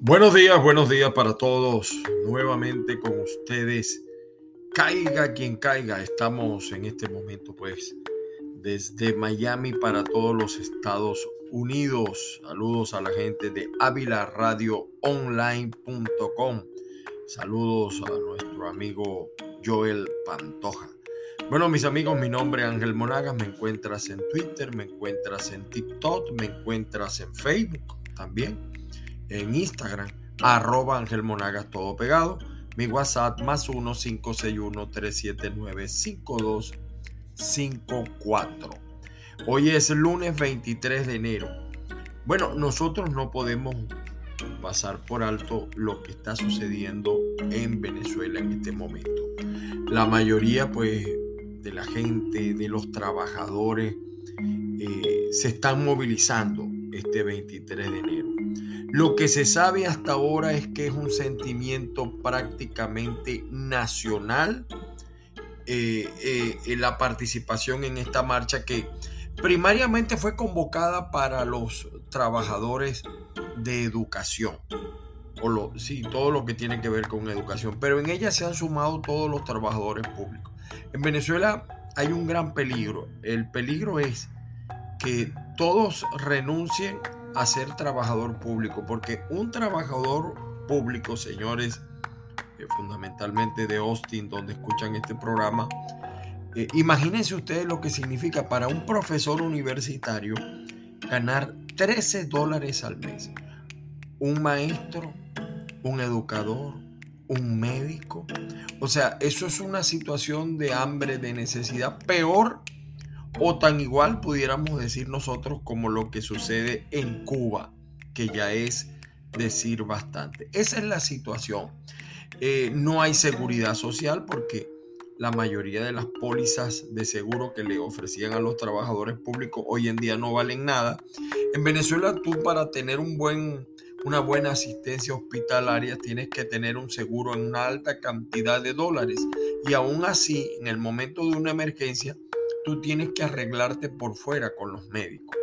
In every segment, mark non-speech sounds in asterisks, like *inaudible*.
Buenos días, buenos días para todos. Nuevamente con ustedes. Caiga quien caiga. Estamos en este momento pues desde Miami para todos los Estados Unidos. Saludos a la gente de avilaradioonline.com. Saludos a nuestro amigo Joel Pantoja. Bueno, mis amigos, mi nombre es Ángel Monagas. Me encuentras en Twitter, me encuentras en TikTok, me encuentras en Facebook también en Instagram, arroba Ángel Monagas, todo pegado. Mi WhatsApp más 1-561-379-5254. Hoy es lunes 23 de enero. Bueno, nosotros no podemos pasar por alto lo que está sucediendo en Venezuela en este momento. La mayoría, pues, de la gente, de los trabajadores, eh, se están movilizando este 23 de enero. Lo que se sabe hasta ahora es que es un sentimiento prácticamente nacional eh, eh, la participación en esta marcha que primariamente fue convocada para los trabajadores de educación. O lo, sí, todo lo que tiene que ver con educación. Pero en ella se han sumado todos los trabajadores públicos. En Venezuela hay un gran peligro. El peligro es que todos renuncien a ser trabajador público, porque un trabajador público, señores, eh, fundamentalmente de Austin, donde escuchan este programa, eh, imagínense ustedes lo que significa para un profesor universitario ganar 13 dólares al mes. Un maestro, un educador, un médico. O sea, eso es una situación de hambre, de necesidad peor o tan igual pudiéramos decir nosotros como lo que sucede en Cuba, que ya es decir bastante. Esa es la situación. Eh, no hay seguridad social porque la mayoría de las pólizas de seguro que le ofrecían a los trabajadores públicos hoy en día no valen nada. En Venezuela tú para tener un buen, una buena asistencia hospitalaria tienes que tener un seguro en una alta cantidad de dólares y aún así en el momento de una emergencia tú tienes que arreglarte por fuera con los médicos.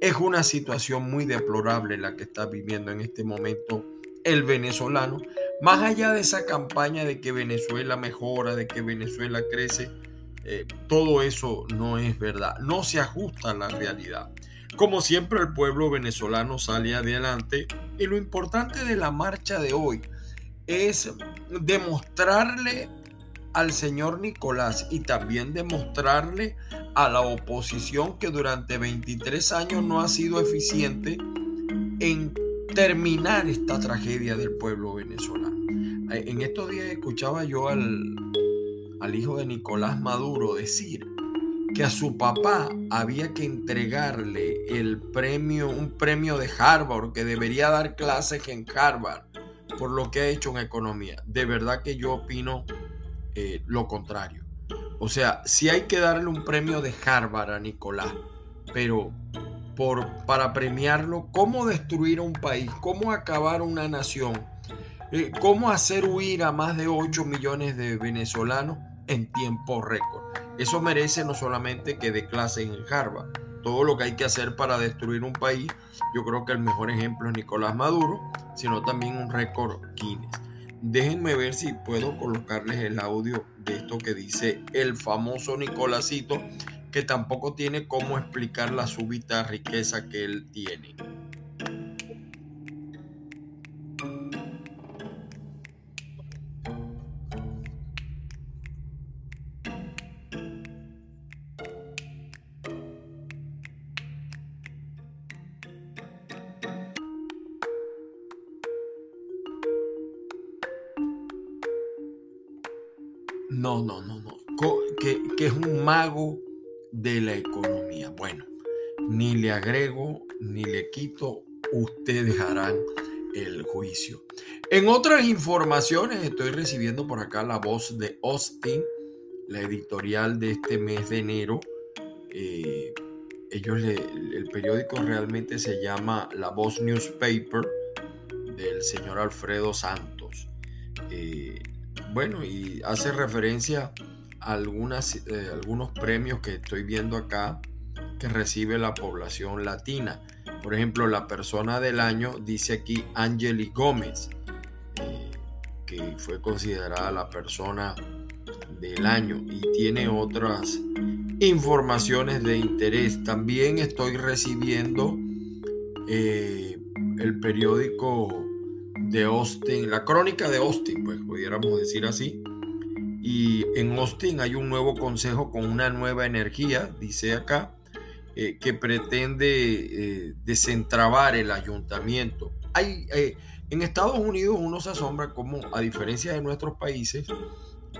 Es una situación muy deplorable la que está viviendo en este momento el venezolano. Más allá de esa campaña de que Venezuela mejora, de que Venezuela crece, eh, todo eso no es verdad, no se ajusta a la realidad. Como siempre el pueblo venezolano sale adelante y lo importante de la marcha de hoy es demostrarle al señor Nicolás y también demostrarle a la oposición que durante 23 años no ha sido eficiente en terminar esta tragedia del pueblo venezolano. Eh, en estos días escuchaba yo al, al hijo de Nicolás Maduro decir que a su papá había que entregarle el premio, un premio de Harvard, que debería dar clases en Harvard por lo que ha hecho en economía. De verdad que yo opino eh, lo contrario. O sea, si hay que darle un premio de Harvard a Nicolás, pero por, para premiarlo, cómo destruir un país, cómo acabar una nación, eh, cómo hacer huir a más de 8 millones de venezolanos en tiempo récord. Eso merece no solamente que dé clase en Harvard, todo lo que hay que hacer para destruir un país, yo creo que el mejor ejemplo es Nicolás Maduro, sino también un récord Guinness. Déjenme ver si puedo colocarles el audio de esto que dice el famoso Nicolásito, que tampoco tiene cómo explicar la súbita riqueza que él tiene. De la economía. Bueno, ni le agrego ni le quito, ustedes harán el juicio. En otras informaciones estoy recibiendo por acá la voz de Austin, la editorial de este mes de enero. Eh, ellos el periódico realmente se llama La Voz Newspaper del señor Alfredo Santos. Eh, bueno, y hace referencia algunas, eh, algunos premios que estoy viendo acá que recibe la población latina. Por ejemplo, la persona del año dice aquí Angeli Gómez, eh, que fue considerada la persona del año y tiene otras informaciones de interés. También estoy recibiendo eh, el periódico de Austin, la crónica de Austin, pues pudiéramos decir así. Y en Austin hay un nuevo consejo con una nueva energía, dice acá, eh, que pretende eh, desentrabar el ayuntamiento. Hay, en Estados Unidos uno se asombra como, a diferencia de nuestros países,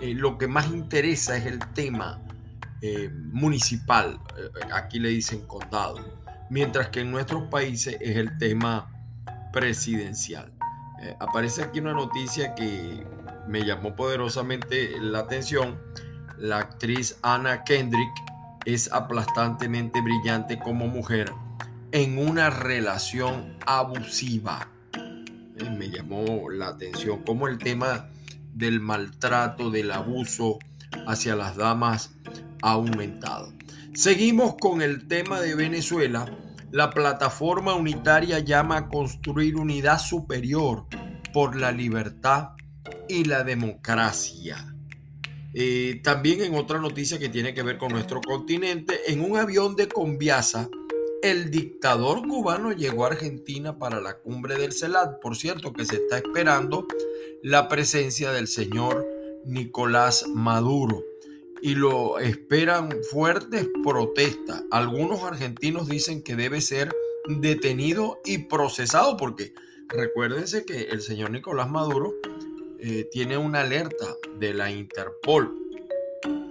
lo que más interesa es el tema municipal. aquí le dicen condado mientras que en nuestros países es el tema presidencial. Eh, aparece aquí una noticia que me llamó poderosamente la atención. La actriz Anna Kendrick es aplastantemente brillante como mujer en una relación abusiva. Eh, me llamó la atención como el tema del maltrato, del abuso hacia las damas ha aumentado. Seguimos con el tema de Venezuela. La plataforma unitaria llama a construir unidad superior por la libertad y la democracia. Eh, también en otra noticia que tiene que ver con nuestro continente, en un avión de Conviasa, el dictador cubano llegó a Argentina para la cumbre del CELAT. Por cierto, que se está esperando la presencia del señor Nicolás Maduro y lo esperan fuertes protestas. Algunos argentinos dicen que debe ser detenido y procesado porque recuérdense que el señor Nicolás Maduro eh, tiene una alerta de la Interpol.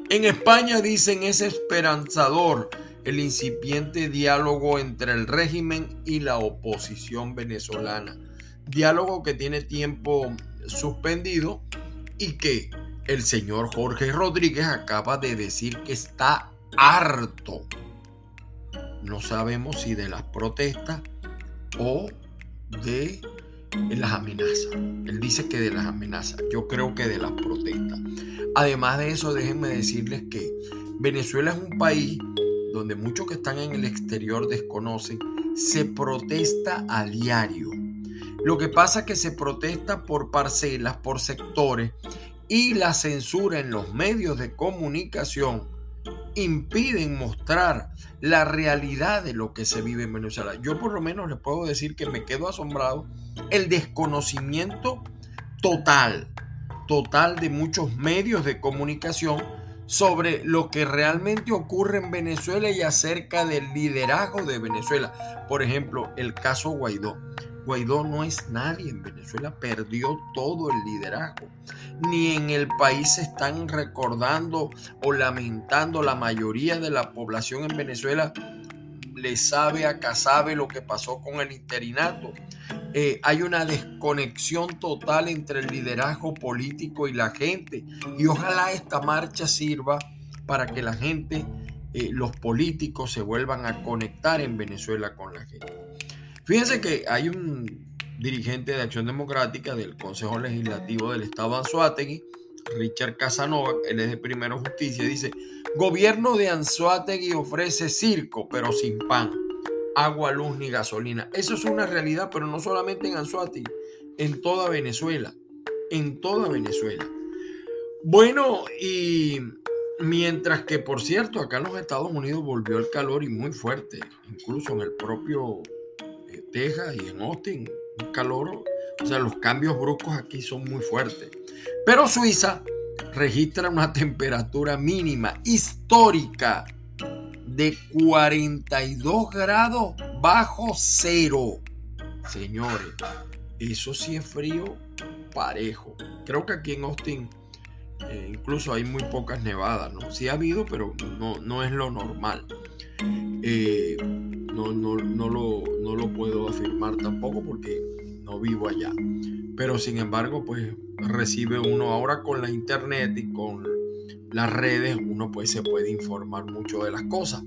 En España dicen es esperanzador el incipiente diálogo entre el régimen y la oposición venezolana. Diálogo que tiene tiempo suspendido y que el señor Jorge Rodríguez acaba de decir que está harto. No sabemos si de las protestas o de las amenazas. Él dice que de las amenazas. Yo creo que de las protestas. Además de eso, déjenme decirles que Venezuela es un país donde muchos que están en el exterior desconocen, se protesta a diario. Lo que pasa es que se protesta por parcelas, por sectores, y la censura en los medios de comunicación impiden mostrar la realidad de lo que se vive en Venezuela. Yo por lo menos les puedo decir que me quedo asombrado el desconocimiento total, total de muchos medios de comunicación sobre lo que realmente ocurre en Venezuela y acerca del liderazgo de Venezuela. Por ejemplo, el caso Guaidó. Guaidó no es nadie en Venezuela, perdió todo el liderazgo. Ni en el país se están recordando o lamentando la mayoría de la población en Venezuela le sabe acá sabe lo que pasó con el interinato. Eh, hay una desconexión total entre el liderazgo político y la gente. Y ojalá esta marcha sirva para que la gente, eh, los políticos se vuelvan a conectar en Venezuela con la gente. Fíjense que hay un dirigente de Acción Democrática del Consejo Legislativo del Estado Anzuategui, Richard Casanova, él es de Primero Justicia, dice, gobierno de Anzuategui ofrece circo, pero sin pan, agua, luz ni gasolina. Eso es una realidad, pero no solamente en Anzuategui, en toda Venezuela, en toda Venezuela. Bueno, y mientras que, por cierto, acá en los Estados Unidos volvió el calor y muy fuerte, incluso en el propio Texas y en Austin, un calor, o sea, los cambios bruscos aquí son muy fuertes. Pero Suiza registra una *laughs* temperatura mínima histórica de 42 grados bajo cero. Señores, eso sí es frío parejo. Creo que aquí en Austin eh, incluso hay muy pocas nevadas, ¿no? Sí ha habido, pero no, no es lo normal. Eh, no, no, no, lo, no lo puedo afirmar tampoco porque no vivo allá. Pero sin embargo, pues recibe uno ahora con la internet y con las redes, uno pues se puede informar mucho de las cosas.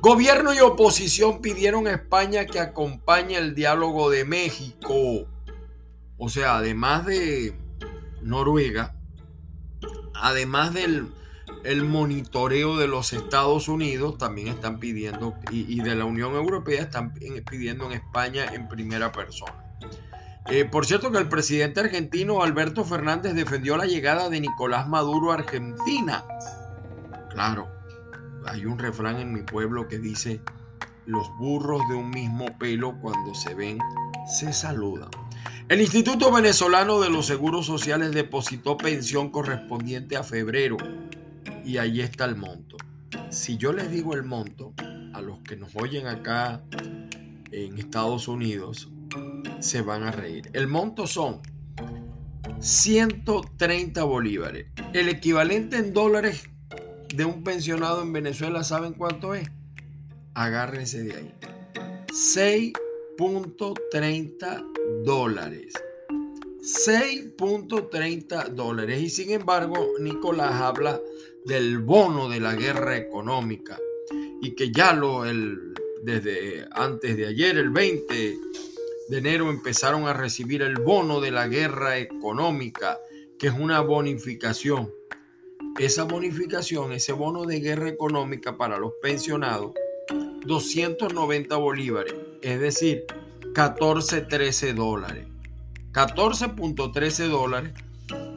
Gobierno y oposición pidieron a España que acompañe el diálogo de México. O sea, además de Noruega, además del el monitoreo de los Estados Unidos también están pidiendo, y, de la Unión Europea están pidiendo en España en primera persona. Eh, por cierto que el presidente argentino Alberto Fernández defendió la llegada de Nicolás Maduro a Argentina. Claro, hay un refrán en mi pueblo que dice, los burros de un mismo pelo cuando se ven se saludan. El Instituto Venezolano de los Seguros Sociales depositó pensión correspondiente a febrero y ahí está el monto. Si yo les digo el monto, a los que nos oyen acá en Estados Unidos, se van a reír. El monto son 130 bolívares. El equivalente en dólares de un pensionado en Venezuela, ¿saben cuánto es? Agárrense de ahí. 6.30 dólares. 6.30 dólares. Y sin embargo, Nicolás habla del bono de la guerra económica y que ya lo, el, desde antes de ayer, el 20 de enero, empezaron a recibir el bono de la guerra económica, que es una bonificación. Esa bonificación, ese bono de guerra económica para los pensionados, 290 bolívares, es decir, 14, 13 dólares. 14.13 dólares,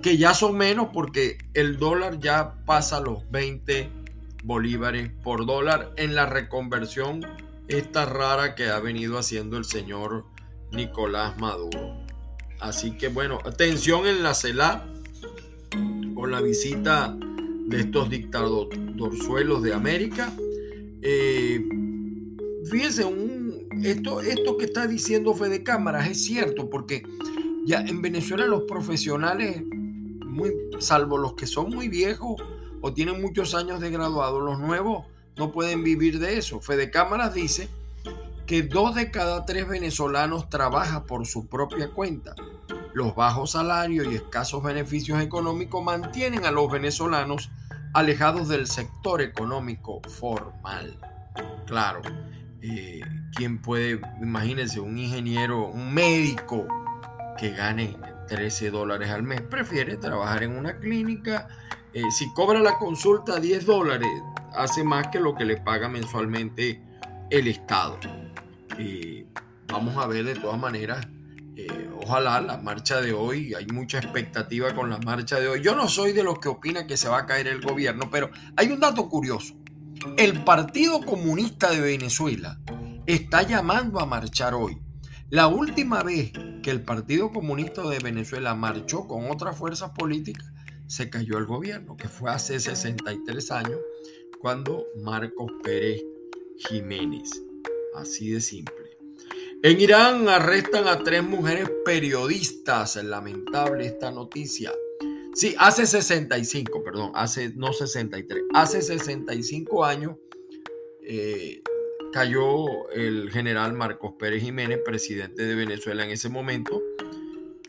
que ya son menos porque el dólar ya pasa los 20 bolívares por dólar en la reconversión esta rara que ha venido haciendo el señor Nicolás Maduro. Así que bueno, atención en la CELA con la visita de estos dictadorzuelos de América. Eh, fíjense, esto, esto que está diciendo Fede Cámaras es cierto, porque ya en Venezuela los profesionales, salvo los que son muy viejos o tienen muchos años de graduado, los nuevos no pueden vivir de eso. Fede Cámaras dice que dos de cada tres venezolanos trabaja por su propia cuenta. Los bajos salarios y escasos beneficios económicos mantienen a los venezolanos alejados del sector económico formal. Claro, eh, ¿quién puede, imagínense, un ingeniero, un médico que gane 13 dólares al mes? Prefiere trabajar en una clínica. Eh, si cobra la consulta 10 dólares, hace más que lo que le paga mensualmente el Estado. Eh, vamos a ver de todas maneras ojalá la marcha de hoy, hay mucha expectativa con la marcha de hoy. Yo no soy de los que opina que se va a caer el gobierno, pero hay un dato curioso. El Partido Comunista de Venezuela está llamando a marchar hoy. La última vez que el Partido Comunista de Venezuela marchó con otras fuerzas políticas, se cayó el gobierno, que fue hace 63 años, cuando Marcos Pérez Jiménez. Así de simple. En Irán arrestan a tres mujeres periodistas. Lamentable esta noticia. Sí, hace 65, perdón, hace no 63, hace 65 años eh, cayó el general Marcos Pérez Jiménez, presidente de Venezuela en ese momento.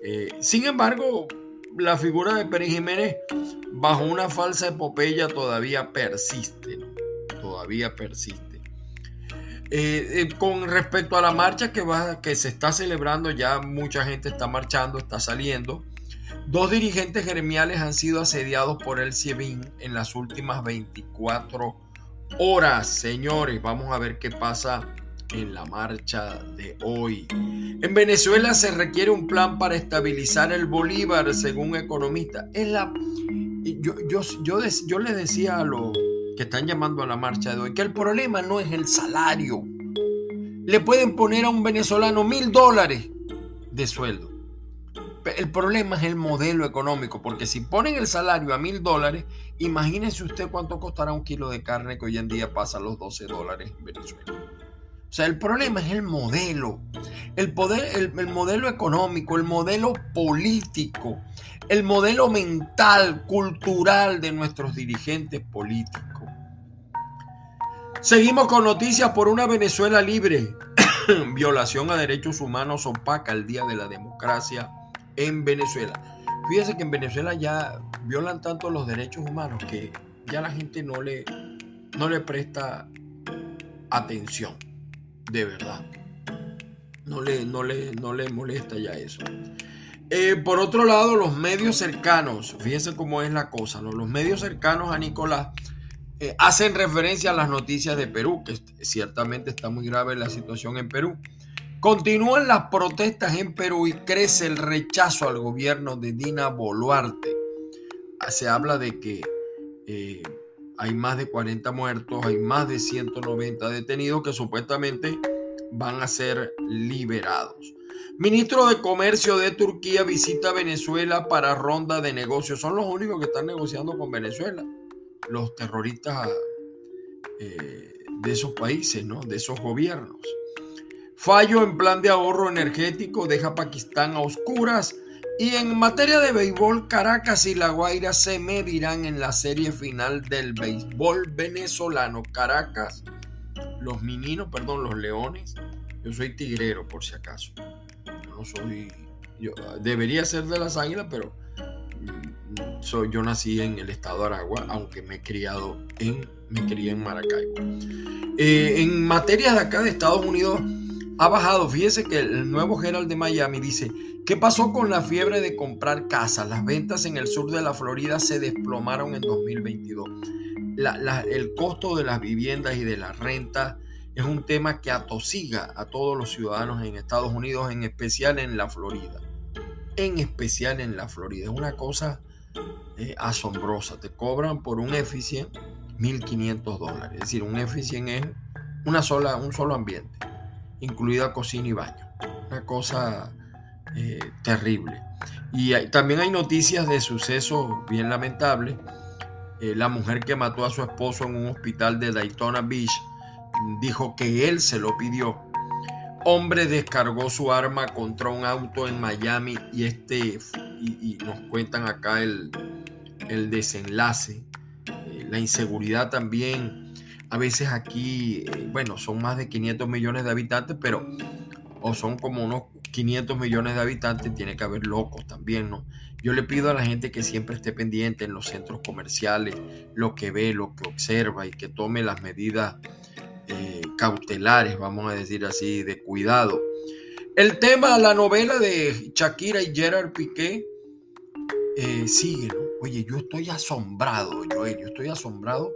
Eh, sin embargo, la figura de Pérez Jiménez bajo una falsa epopeya todavía persiste, todavía persiste. Eh, con respecto a la marcha que, va, que se está celebrando, ya mucha gente está marchando, está saliendo. Dos dirigentes gremiales han sido asediados por el CIEBIN en las últimas 24 horas. Señores, vamos a ver qué pasa en la marcha de hoy. En Venezuela se requiere un plan para estabilizar el Bolívar, según economistas. la, yo, yo, yo, yo les decía a los que están llamando a la marcha de hoy que el problema no es el salario. Le pueden poner a un venezolano mil dólares de sueldo el problema es el modelo económico, porque si ponen el salario a mil dólares, imagínense usted cuánto costará un kilo de carne que hoy en día pasa a los 12 dólares en Venezuela. O sea, el problema es el modelo, el, poder, el, el modelo económico, el modelo político, el modelo mental, cultural de nuestros dirigentes políticos. Seguimos con noticias por una Venezuela libre. *coughs* Violación a derechos humanos opaca el Día de la Democracia en Venezuela. Fíjese que en Venezuela ya violan tanto los derechos humanos que ya la gente no le, no le presta atención, de verdad. No le, no le, no le molesta ya eso. Eh, por otro lado, los medios cercanos, fíjense cómo es la cosa, los medios cercanos a Nicolás eh, hacen referencia a las noticias de Perú, que ciertamente está muy grave la situación en Perú. Continúan las protestas en Perú y crece el rechazo al gobierno de Dina Boluarte. Se habla de que eh, hay más de 40 muertos, hay más de 190 detenidos que supuestamente van a ser liberados. Ministro de Comercio de Turquía visita Venezuela para ronda de negocios. Son los únicos que están negociando con Venezuela. Los terroristas eh, de esos países, ¿no? De esos gobiernos. Fallo en plan de ahorro energético deja Pakistán a oscuras. Y en materia de béisbol, Caracas y La Guaira se medirán en la serie final del béisbol venezolano. Caracas, los meninos, perdón, los leones. Yo soy tigrero por si acaso no soy, yo debería ser de las águilas, pero mm, soy, yo nací en el estado de Aragua, aunque me he criado en, me crié en Maracaibo. Eh, en materia de acá de Estados Unidos, ha bajado. Fíjese que el nuevo Herald de Miami dice, ¿qué pasó con la fiebre de comprar casas? Las ventas en el sur de la Florida se desplomaron en 2022. el costo de las viviendas y de la renta es un tema que atosiga a todos los ciudadanos en Estados Unidos, en especial en la Florida. En especial en la Florida. Es una cosa eh, asombrosa. Te cobran por un Efficient 1.500 dólares. Es decir, un Efficient es una sola, un solo ambiente, incluida cocina y baño. Una cosa eh, terrible. Y también hay noticias de sucesos bien lamentables. Eh, la mujer que mató a su esposo en un hospital de Daytona Beach dijo que él se lo pidió. Hombre descargó su arma contra un auto en Miami y este y, nos cuentan acá el, desenlace. Eh, la inseguridad también. A veces aquí, eh, bueno, son más de 500 millones de habitantes, pero o son como unos 500 millones de habitantes, tiene que haber locos también, ¿no? Yo le pido a la gente que siempre esté pendiente en los centros comerciales, lo que ve, lo que observa y que tome las medidas eh, cautelares, vamos a decir así, de cuidado. El tema, la novela de Shakira y Gerard Piqué eh, sigue, Oye, yo estoy asombrado, Joel, yo estoy asombrado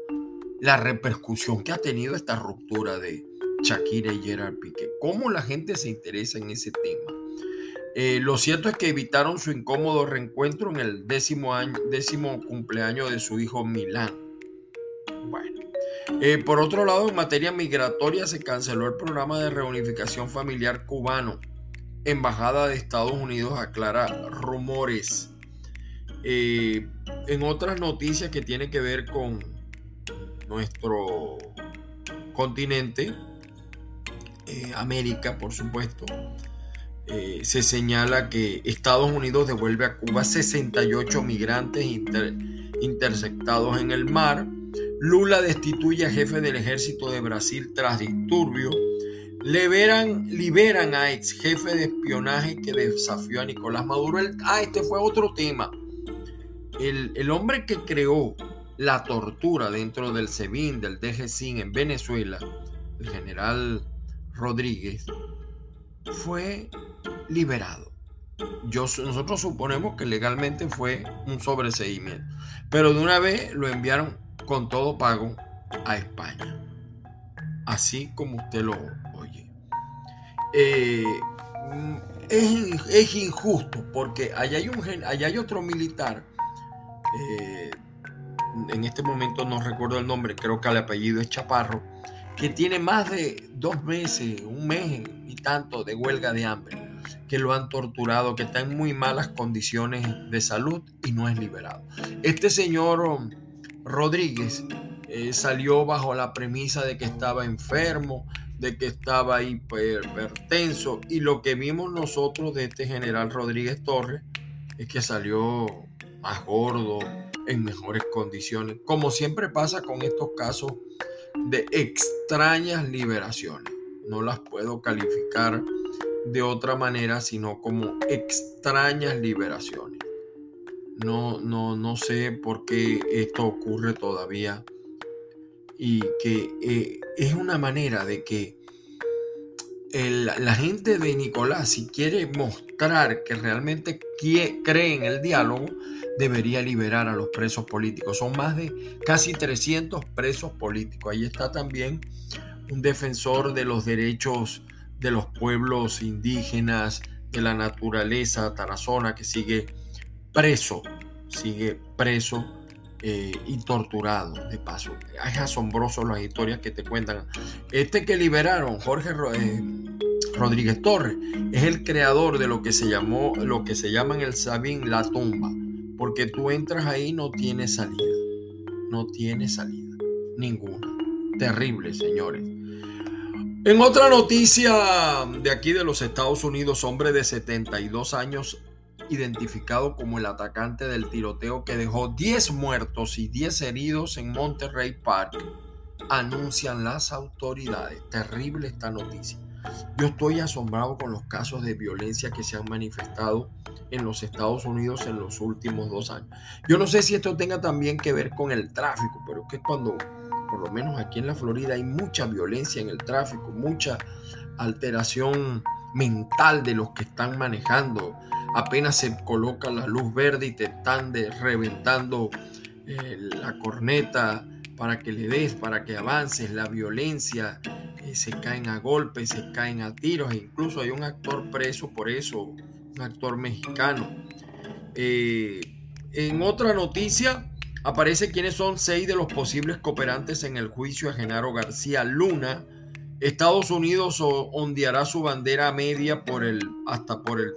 la repercusión que ha tenido esta ruptura de Shakira y Gerard Piqué. ¿Cómo la gente se interesa en ese tema? Eh, lo cierto es que evitaron su incómodo reencuentro en el décimo, décimo cumpleaños de su hijo Milán. Bueno, eh, por otro lado, en materia migratoria se canceló el programa de reunificación familiar cubano. Embajada de Estados Unidos aclara rumores. Eh, en otras noticias que tienen que ver con nuestro continente, eh, América, por supuesto, se señala que Estados Unidos devuelve a Cuba 68 migrantes interceptados en el mar Lula destituye a jefe del ejército de Brasil tras disturbio. Liberan, liberan a ex jefe de espionaje que desafió a Nicolás Maduro. ah, este fue otro tema. El, el, hombre que creó la tortura dentro del SEBIN, del DGCIN en Venezuela, el general Rodríguez, fue liberado. Yo, nosotros suponemos que legalmente fue un sobreseimiento, pero de una vez lo enviaron con todo pago a España. Así como usted lo oye. Eh, es, injusto porque allá hay, un, allá hay otro militar. Eh, en este momento no recuerdo el nombre, creo que el apellido es Chaparro, que tiene más de dos meses, un mes y tanto de huelga de hambre, que lo han torturado, que está en muy malas condiciones de salud y no es liberado. Este señor Rodríguez eh, salió bajo la premisa de que estaba enfermo, de que estaba hipertenso y lo que vimos nosotros de este general Rodríguez Torres es que salió más gordo, en mejores condiciones, como siempre pasa con estos casos de extrañas liberaciones. No las puedo calificar de otra manera, sino como extrañas liberaciones. No, no, no sé por qué esto ocurre todavía y que eh, es una manera de que la gente de Nicolás, si quiere mostrar que realmente cree en el diálogo, debería liberar a los presos políticos. Son más de casi 300 presos políticos. Ahí está también un defensor de los derechos de los pueblos indígenas, de la naturaleza, Tarazona, que sigue preso, sigue preso eh, y torturado de paso. Es asombroso las historias que te cuentan. Este que liberaron, Jorge eh, Rodríguez Torres, es el creador de lo que se llamó, lo que se llama en el Sabín la tumba porque tú entras ahí no tiene salida. No tiene salida. Ninguna. Terrible, señores. En otra noticia de aquí de los Estados Unidos, hombre de 72 años identificado como el atacante del tiroteo que dejó 10 muertos y 10 heridos en Monterrey Park, anuncian las autoridades. Terrible esta noticia. Yo estoy asombrado con los casos de violencia que se han manifestado en los Estados Unidos en los últimos dos años. Yo no sé si esto tenga también que ver con el tráfico, pero que cuando, por lo menos aquí en la Florida, hay mucha violencia en el tráfico, mucha alteración mental de los que están manejando. Apenas se coloca la luz verde y te están reventando eh, la corneta para que le des, para que avances, la violencia, eh, se caen a golpes, se caen a tiros, e incluso hay un actor preso por eso, un actor mexicano. Eh, en otra noticia, aparece quiénes son seis de los posibles cooperantes en el juicio a Genaro García Luna. Estados Unidos ondeará su bandera a media por el, hasta por el,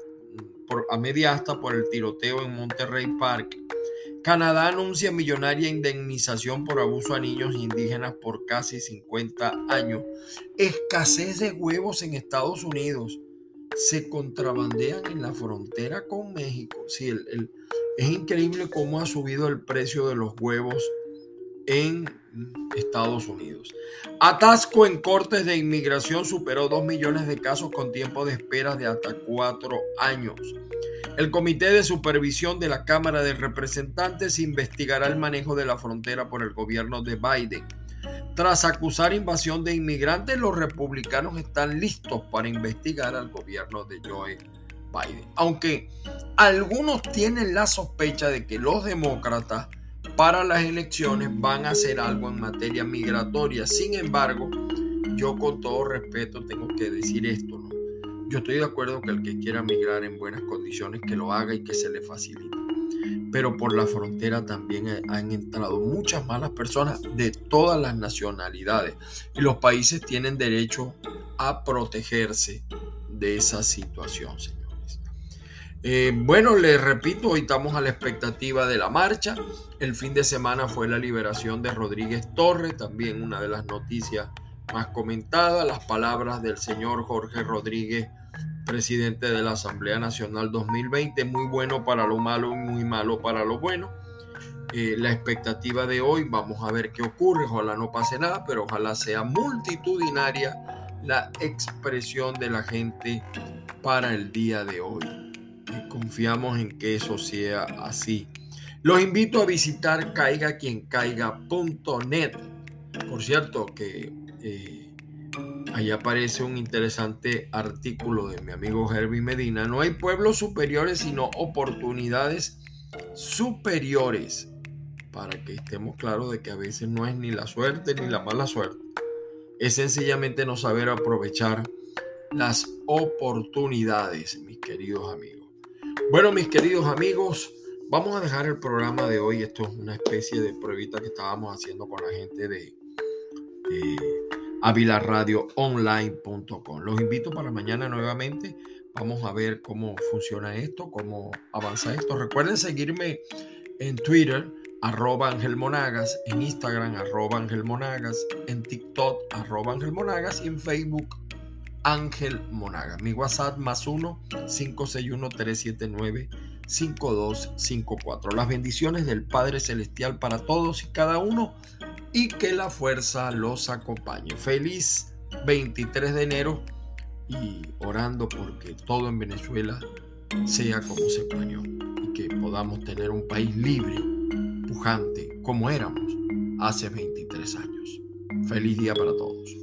a media hasta por el tiroteo en Monterrey Park. Canadá anuncia millonaria indemnización por abuso a niños indígenas por casi 50 años. Escasez de huevos en Estados Unidos se contrabandean en la frontera con México. Sí, es increíble cómo ha subido el precio de los huevos en Estados Unidos. Atasco en cortes de inmigración superó 2 millones de casos con tiempo de espera de hasta 4 años. El Comité de Supervisión de la Cámara de Representantes investigará el manejo de la frontera por el gobierno de Biden. Tras acusar invasión de inmigrantes, los republicanos están listos para investigar al gobierno de Joe Biden. Aunque algunos tienen la sospecha de que los demócratas para las elecciones van a hacer algo en materia migratoria. Sin embargo, yo con todo respeto tengo que decir esto. Yo estoy de acuerdo que el que quiera migrar en buenas condiciones, que lo haga y que se le facilite pero por la frontera también han entrado muchas malas personas de todas las nacionalidades y los países tienen derecho a protegerse de esa situación, señores. Eh, bueno, les repito, hoy estamos a la expectativa de la marcha. El fin de semana fue la liberación de Rodríguez Torres, también una de las noticias más comentadas, las palabras del señor Jorge Rodríguez presidente de la Asamblea Nacional 2020, muy bueno para lo malo y muy malo para lo bueno. Eh, la expectativa de hoy, vamos a ver qué ocurre, ojalá no pase nada, pero ojalá sea multitudinaria la expresión de la gente para el día de hoy. Y confiamos en que eso sea así. Los invito a visitar caigaquiencaiga.net. Por cierto, que eh, Ahí aparece un interesante artículo de mi amigo Herbie Medina. No hay pueblos superiores, sino oportunidades superiores. Para que estemos claros de que a veces no es ni la suerte ni la mala suerte. Es sencillamente no saber aprovechar las oportunidades, mis queridos amigos. Bueno, mis queridos amigos, vamos a dejar el programa de hoy. Esto es una especie de pruebita que estábamos haciendo con la gente de avilaradioonline.com. Los invito para mañana nuevamente. Vamos a ver cómo funciona esto, cómo avanza esto. Recuerden seguirme en Twitter, arroba Ángel Monagas, en Instagram, arroba Ángel Monagas, en TikTok, arroba Ángel Monagas y en Facebook, Ángel Monagas. Mi WhatsApp más 1 561 379 5254. Las bendiciones del Padre Celestial para todos y cada uno y que la fuerza los acompañe. Feliz 23 de enero y orando porque todo en Venezuela sea como se planeó y que podamos tener un país libre, pujante, como éramos hace 23 años. Feliz día para todos.